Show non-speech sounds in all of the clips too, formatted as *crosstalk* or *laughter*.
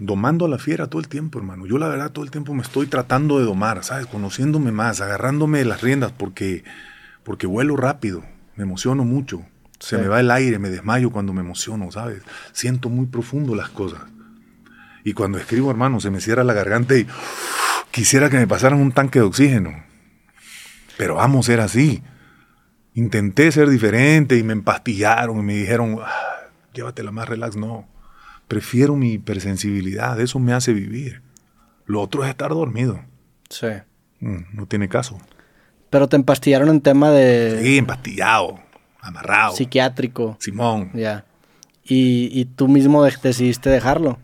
domando a la fiera todo el tiempo, hermano. Yo la verdad todo el tiempo me estoy tratando de domar, ¿sabes? Conociéndome más, agarrándome las riendas porque, porque vuelo rápido, me emociono mucho. Se me va el aire, me desmayo cuando me emociono, ¿sabes? Siento muy profundo las cosas. Y cuando escribo, hermano, se me cierra la garganta y quisiera que me pasaran un tanque de oxígeno. Pero vamos a ser así. Intenté ser diferente y me empastillaron y me dijeron, ah, llévatela más relax. No, prefiero mi hipersensibilidad, eso me hace vivir. Lo otro es estar dormido. Sí. Mm, no tiene caso. Pero te empastillaron en tema de... Sí, empastillado amarrado. Psiquiátrico. Simón. Ya. Y, tú mismo decidiste dejarlo.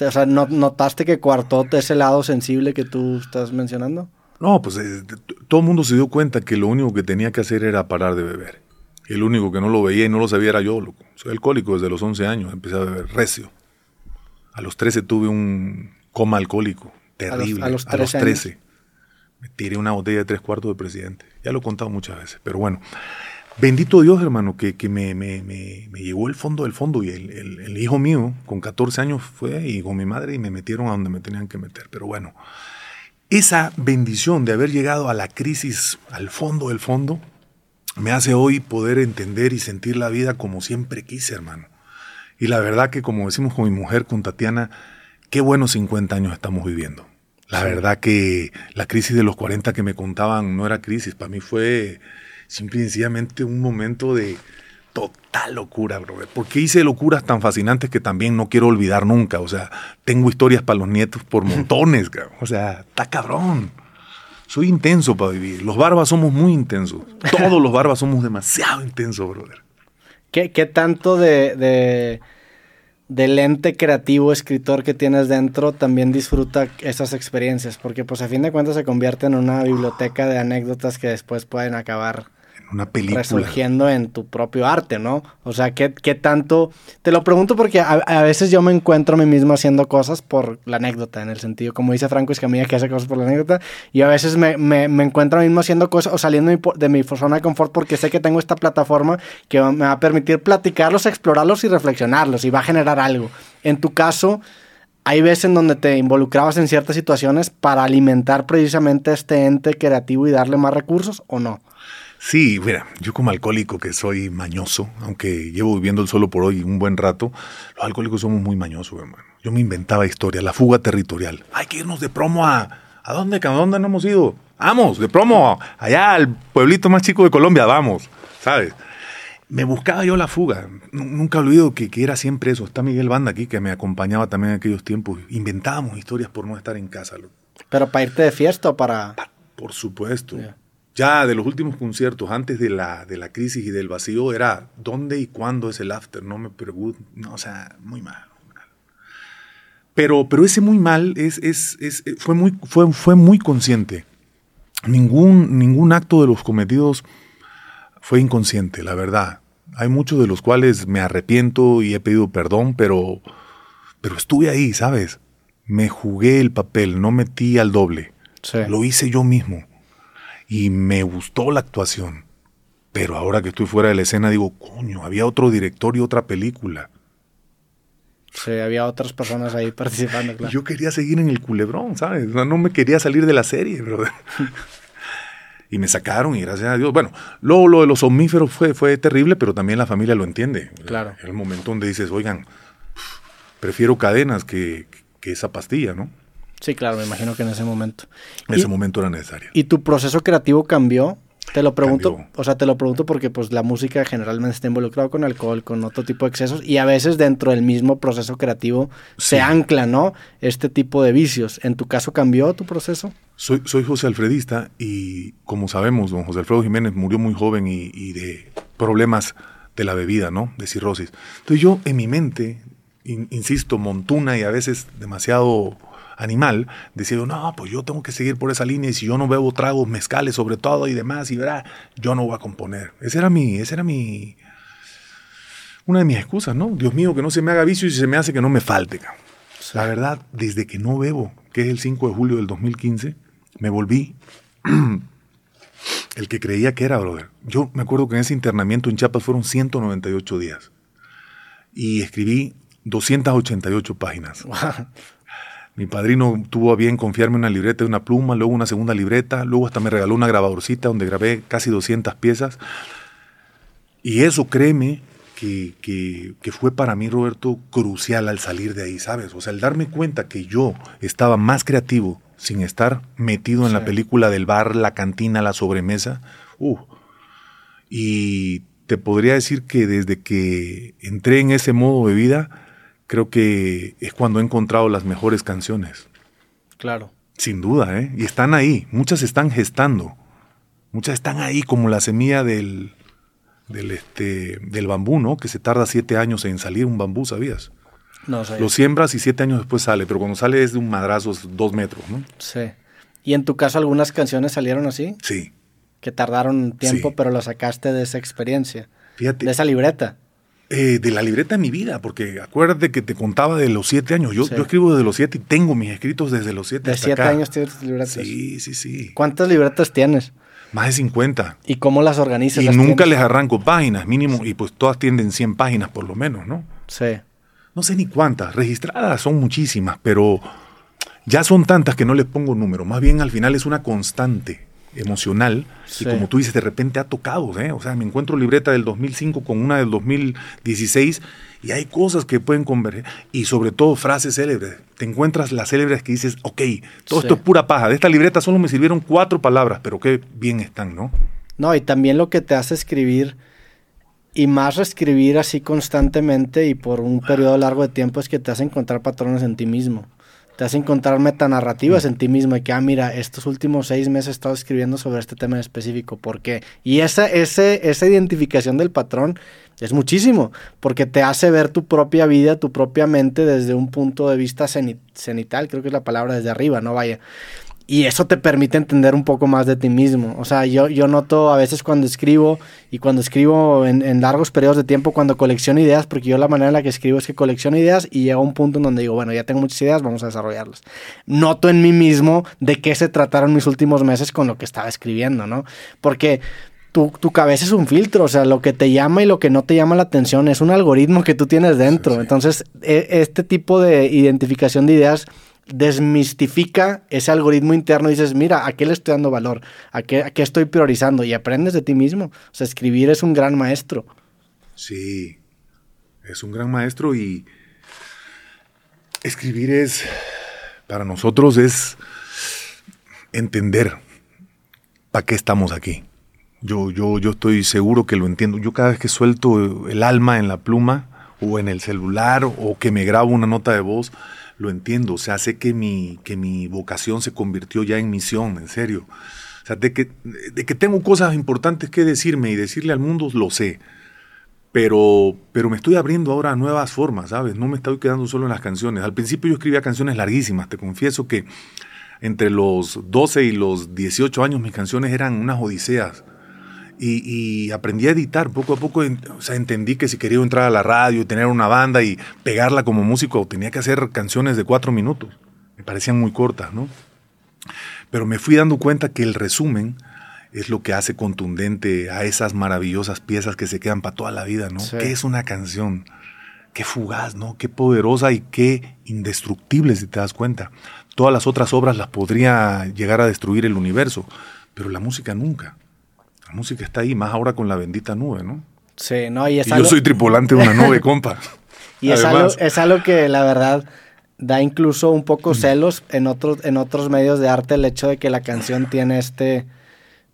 O sea, ¿notaste que coartó ese lado sensible que tú estás mencionando? No, pues eh, todo el mundo se dio cuenta que lo único que tenía que hacer era parar de beber. El único que no lo veía y no lo sabía era yo, loco. Soy alcohólico desde los 11 años, empecé a beber recio. A los 13 tuve un coma alcohólico terrible. A los, 13. Me tiré una botella de tres cuartos de presidente. Ya lo he contado muchas veces, pero bueno. Bendito Dios, hermano, que, me, me, llegó el fondo del fondo y el, hijo mío, con 14 años, fue y con mi madre y me metieron a donde me tenían que meter. Pero bueno, esa bendición de haber llegado a la crisis, al fondo del fondo, me hace hoy poder entender y sentir la vida como siempre quise, hermano. Y la verdad que, como decimos con mi mujer, con Tatiana, qué buenos 50 años estamos viviendo. La verdad que la crisis de los 40 que me contaban no era crisis, para mí fue simple y sencillamente un momento de total locura, bro. Porque hice locuras tan fascinantes que también no quiero olvidar nunca. O sea, tengo historias para los nietos por *laughs* montones, cabrón. O sea, está cabrón. Soy intenso para vivir. Los barbas somos muy intensos. *laughs* Todos los barbas somos demasiado intensos, brother. ¿Qué, qué tanto de, de, del ente creativo escritor que tienes dentro también disfruta esas experiencias? Porque pues a fin de cuentas se convierte en una biblioteca de anécdotas que después pueden acabar una película. Resurgiendo en tu propio arte, ¿no? O sea, ¿qué, qué tanto? Te lo pregunto porque a, veces yo me encuentro a mí mismo haciendo cosas por la anécdota, en el sentido, como dice Franco Escamilla, que hace cosas por la anécdota, y a veces me, me, me encuentro a mí mismo haciendo cosas o saliendo de mi, zona de confort porque sé que tengo esta plataforma que me va a permitir platicarlos, explorarlos y reflexionarlos, y va a generar algo. En tu caso hay veces en donde te involucrabas en ciertas situaciones para alimentar precisamente este ente creativo y darle más recursos o no? Sí, mira, yo como alcohólico que soy mañoso, aunque llevo viviendo el solo por hoy un buen rato, los alcohólicos somos muy mañosos, hermano. Yo me inventaba historias, la fuga territorial. Hay que irnos de promo a... ¿A dónde? ¿A dónde no hemos ido? Vamos, de promo, allá al pueblito más chico de Colombia, vamos, ¿sabes? Me buscaba yo la fuga. Nunca olvido que, que era siempre eso. Está Miguel Banda aquí, que me acompañaba también en aquellos tiempos. Inventábamos historias por no estar en casa. ¿Pero para irte de fiesta o para...? por supuesto ya de los últimos conciertos, antes de la, de la crisis y del vacío, era dónde y cuándo es el after. No me pregunto, no, o sea, muy mal. Pero, pero ese muy mal es, es, es, fue, muy, fue, fue muy consciente. Ningún, ningún acto de los cometidos fue inconsciente, la verdad. Hay muchos de los cuales me arrepiento y he pedido perdón, pero, pero estuve ahí, ¿sabes? Me jugué el papel, no metí al doble. Lo hice yo mismo y me gustó la actuación. Pero ahora que estoy fuera de la escena digo, coño, había otro director y otra película. Sí, había otras personas ahí *laughs* participando, claro. Yo quería seguir en el culebrón, ¿sabes? no me quería salir de la serie, *laughs* brother. y me sacaron y gracias a Dios. Bueno, luego lo de los omníferos fue, fue terrible, pero también la familia lo entiende. Claro. El momento donde dices, oigan, prefiero cadenas que, que esa pastilla, ¿no? Sí, claro, me imagino que en ese momento. En ese momento era necesario. ¿Y tu proceso creativo cambió? Te lo pregunto, o sea, te lo pregunto porque pues la música generalmente está involucrada con alcohol, con otro tipo de excesos y a veces dentro del mismo proceso creativo se ancla, ¿no? Este tipo de vicios. ¿En tu caso cambió tu proceso? Soy, soy José Alfredista y como sabemos, don José Alfredo Jiménez murió muy joven y, y de problemas de la bebida, ¿no? De cirrosis. Entonces yo en mi mente, insisto, montuna y a veces demasiado animal, decía, no, pues yo tengo que seguir por esa línea y si yo no bebo tragos mezcales sobre todo y demás, y verá, yo no voy a componer. Ese era mi, ese era mi, una de mis excusas, ¿no? Dios mío, que no se me haga vicio y si se me hace que no me falte. La verdad, desde que no bebo, que es el 5 de julio del 2015, me volví *clears throat* el que creía que era, brother. Yo me acuerdo que en ese internamiento en Chiapas fueron 198 días y escribí 288 páginas. Mi padrino tuvo a bien confiarme una libreta y una pluma, luego una segunda libreta, luego hasta me regaló una grabadorcita donde grabé casi 200 piezas. Y eso, créeme, que, que, fue para mí, Roberto, crucial al salir de ahí, ¿sabes? O sea, el darme cuenta que yo estaba más creativo sin estar metido en la película del bar, la cantina, la sobremesa. Uh, y te podría decir que desde que entré en ese modo de vida, creo que es cuando he encontrado las mejores canciones. Claro. Sin duda, ¿eh? Y están ahí, muchas están gestando. Muchas están ahí como la semilla del, del, este, del bambú, ¿no? Que se tarda siete años en salir un bambú, ¿sabías? No, sé. Lo siembras y siete años después sale, pero cuando sale es de un madrazo, dos metros, ¿no? Sí. ¿Y en tu caso algunas canciones salieron así? Sí. Que tardaron tiempo, pero lo sacaste de esa experiencia. Fíjate. De esa libreta. Eh, de la libreta de mi vida, porque acuérdate que te contaba de los siete años. Yo, yo escribo desde los siete y tengo mis escritos desde los siete. De siete años tienes libretas. Sí, sí, sí. ¿Cuántas libretas tienes? Más de 50. ¿Y cómo las organizas? Y nunca les arranco páginas, mínimo, y pues todas tienden 100 páginas por lo menos, ¿no? Sí. No sé ni cuántas, registradas son muchísimas, pero ya son tantas que no les pongo número. Más bien al final es una constante emocional y como tú dices, de repente ha tocado, ¿eh? O sea, me encuentro libreta del 2005 con una del 2016 y hay cosas que pueden converger y sobre todo frases célebres. Te encuentras las célebres que dices, ok, todo esto es pura paja. De esta libreta solo me sirvieron cuatro palabras, pero qué bien están, ¿no? No, y también lo que te hace escribir y más reescribir así constantemente y por un periodo largo de tiempo es que te hace encontrar patrones en ti mismo te hace encontrar metanarrativas en ti mismo y que, ah, mira, estos últimos seis meses he estado escribiendo sobre este tema en específico, ¿por qué? Y esa, ese, esa identificación del patrón es muchísimo, porque te hace ver tu propia vida, tu propia mente desde un punto de vista cenital, creo que es la palabra desde arriba, ¿no? Vaya y eso te permite entender un poco más de ti mismo. O sea, yo, yo noto a veces cuando escribo y cuando escribo en, largos periodos de tiempo, cuando colecciono ideas, porque yo la manera en la que escribo es que colecciono ideas y llega un punto en donde digo, bueno, ya tengo muchas ideas, vamos a desarrollarlas. Noto en mí mismo de qué se trataron mis últimos meses con lo que estaba escribiendo, ¿no? Porque tu, tu, cabeza es un filtro, o sea, lo que te llama y lo que no te llama la atención es un algoritmo que tú tienes dentro. Entonces, e, este tipo de identificación de ideas desmistifica ese algoritmo interno y dices, mira, ¿a qué le estoy dando valor? ¿A qué, ¿A qué estoy priorizando? Y aprendes de ti mismo. O sea, escribir es un gran maestro. Sí, es un gran maestro y escribir es, para nosotros es entender para qué estamos aquí. Yo, yo, yo estoy seguro que lo entiendo. Yo cada vez que suelto el alma en la pluma o en el celular o que me grabo una nota de voz, lo entiendo, o sea, sé que mi, que mi vocación se convirtió ya en misión, en serio. O sea, de que, de que tengo cosas importantes que decirme y decirle al mundo, lo sé. Pero, pero me estoy abriendo ahora a nuevas formas, ¿sabes? No me estoy quedando solo en las canciones. Al principio yo escribía canciones larguísimas, te confieso que entre los 12 y los 18 años mis canciones eran unas odiseas y, aprendí a editar poco a poco. O sea, entendí que si quería entrar a la radio, tener una banda y pegarla como músico, tenía que hacer canciones de cuatro minutos. Me parecían muy cortas, ¿no? Pero me fui dando cuenta que el resumen es lo que hace contundente a esas maravillosas piezas que se quedan para toda la vida, ¿no? ¿Qué es una canción? Qué fugaz, ¿no? Qué poderosa y qué indestructible si te das cuenta. Todas las otras obras las podría llegar a destruir el universo, pero la música nunca. La música está ahí, más ahora con la bendita nube, ¿no? Sí, no, y es Yo soy tripulante de una nube, *laughs* compa. y es algo, es algo que la verdad da incluso un poco celos en otros, en otros medios de arte el hecho de que la canción tiene este,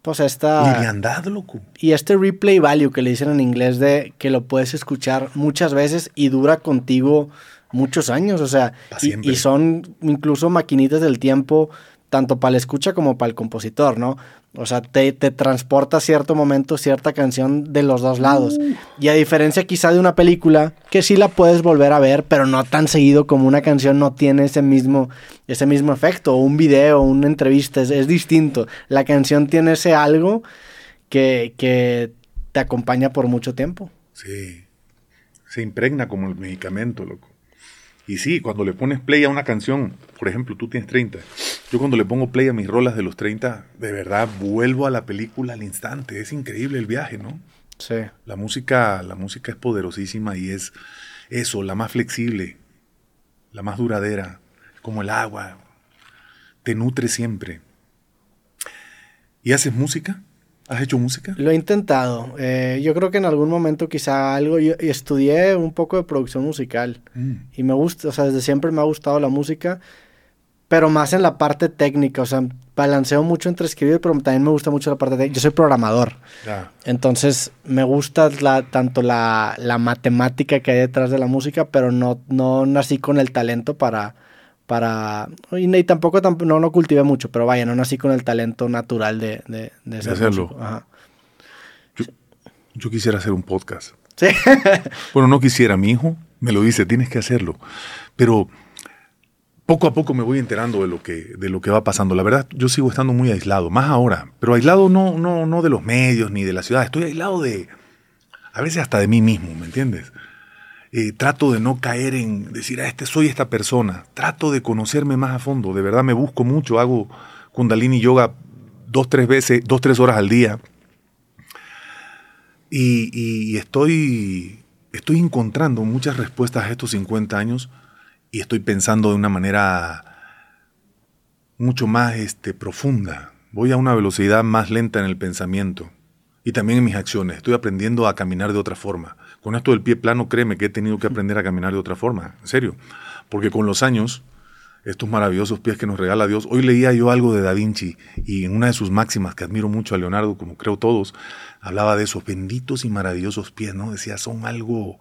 pues esta... Liviandad, loco. Y este replay value que le dicen en inglés de que lo puedes escuchar muchas veces y dura contigo muchos años, o sea, y, y, son incluso maquinitas del tiempo tanto para el escucha como para el compositor, ¿no? O sea, te, te, transporta a cierto momento cierta canción de los dos lados. Uh. Y a diferencia quizá de una película, que sí la puedes volver a ver, pero no tan seguido como una canción no tiene ese mismo, ese mismo efecto. O un video, una entrevista, es, distinto. La canción tiene ese algo que, que te acompaña por mucho tiempo. Sí. Se impregna como el medicamento, loco. Y sí, cuando le pones play a una canción, por ejemplo, tú tienes 30. Yo cuando le pongo play a mis rolas de los 30, de verdad vuelvo a la película al instante. Es increíble el viaje, ¿no? Sí. La música, la música es poderosísima y es eso, la más flexible, la más duradera. como el agua. Te nutre siempre. ¿Y haces música? ¿Has hecho música? Lo he intentado. Eh, yo creo que en algún momento quizá algo... Yo estudié un poco de producción musical. Mm. Y me gusta, o sea, desde siempre me ha gustado la música. Pero más en la parte técnica. O sea, balanceo mucho entre escribir, pero también me gusta mucho la parte técnica. Yo soy programador. Entonces, me gusta la, tanto la, la, matemática que hay detrás de la música, pero no, no nací con el talento para para... Y, tampoco, no lo cultivé mucho, pero vaya, no nací con el talento natural de, de, de, hacerlo. Yo, quisiera hacer un podcast. Sí. *laughs* bueno, no quisiera, mi hijo me lo dice, tienes que hacerlo. Pero poco a poco me voy enterando de lo que, de lo que va pasando. La verdad, yo sigo estando muy aislado, más ahora, pero aislado no, no, no de los medios ni de la ciudad, estoy aislado de, a veces hasta de mí mismo, ¿me entiendes? Eh, trato de no caer en decir, ah, este soy esta persona. Trato de conocerme más a fondo. De verdad me busco mucho. Hago Kundalini Yoga dos, tres veces, dos, tres horas al día. Y, estoy, estoy encontrando muchas respuestas a estos 50 años y estoy pensando de una manera mucho más este, profunda. Voy a una velocidad más lenta en el pensamiento y también en mis acciones. Estoy aprendiendo a caminar de otra forma. Con esto del pie plano, créeme que he tenido que aprender a caminar de otra forma, en serio. Porque con los años, estos maravillosos pies que nos regala Dios, hoy leía yo algo de Da Vinci y en una de sus máximas, que admiro mucho a Leonardo, como creo todos, hablaba de esos benditos y maravillosos pies, ¿no? Decía, son algo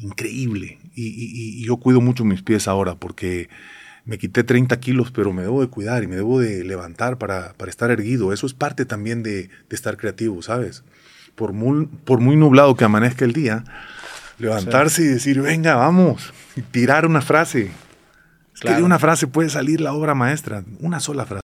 increíble. Y, y yo cuido mucho mis pies ahora porque me quité 30 kilos, pero me debo de cuidar y me debo de levantar para, estar erguido. Eso es parte también de, estar creativo, ¿sabes? Por muy, por muy nublado que amanezca el día, levantarse y decir, venga, vamos, y tirar una frase. Es que de una frase puede salir la obra maestra, una sola frase.